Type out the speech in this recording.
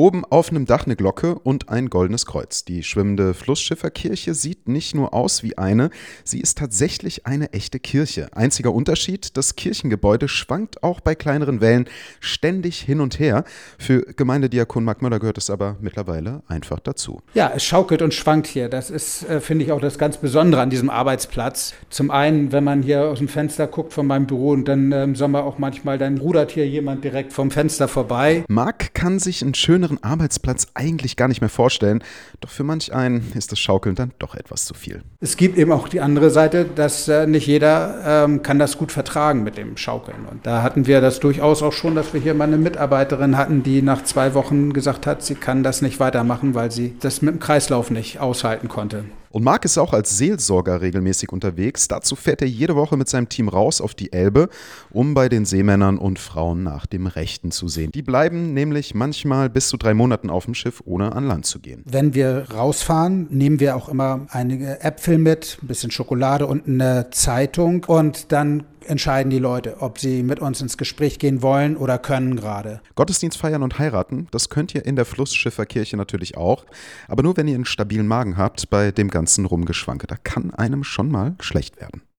Oben auf einem Dach eine Glocke und ein goldenes Kreuz. Die schwimmende Flussschifferkirche sieht nicht nur aus wie eine, sie ist tatsächlich eine echte Kirche. Einziger Unterschied, das Kirchengebäude schwankt auch bei kleineren Wellen ständig hin und her. Für Gemeindediakon Mark Möller gehört es aber mittlerweile einfach dazu. Ja, es schaukelt und schwankt hier. Das ist, äh, finde ich, auch das ganz Besondere an diesem Arbeitsplatz. Zum einen, wenn man hier aus dem Fenster guckt von meinem Büro und dann äh, im Sommer auch manchmal, dann rudert hier jemand direkt vom Fenster vorbei. Mark kann sich einen schöneren anderen Arbeitsplatz eigentlich gar nicht mehr vorstellen. Doch für manch einen ist das Schaukeln dann doch etwas zu viel. Es gibt eben auch die andere Seite, dass äh, nicht jeder ähm, kann das gut vertragen mit dem Schaukeln. Und da hatten wir das durchaus auch schon, dass wir hier mal eine Mitarbeiterin hatten, die nach zwei Wochen gesagt hat, sie kann das nicht weitermachen, weil sie das mit dem Kreislauf nicht aushalten konnte. Und Marc ist auch als Seelsorger regelmäßig unterwegs. Dazu fährt er jede Woche mit seinem Team raus auf die Elbe, um bei den Seemännern und Frauen nach dem Rechten zu sehen. Die bleiben nämlich manchmal bis zu drei Monaten auf dem Schiff, ohne an Land zu gehen. Wenn wir rausfahren, nehmen wir auch immer einige Äpfel mit, ein bisschen Schokolade und eine Zeitung. Und dann entscheiden die Leute, ob sie mit uns ins Gespräch gehen wollen oder können gerade. Gottesdienst feiern und heiraten, das könnt ihr in der Flussschifferkirche natürlich auch, aber nur wenn ihr einen stabilen Magen habt bei dem ganzen Rumgeschwanke. Da kann einem schon mal schlecht werden.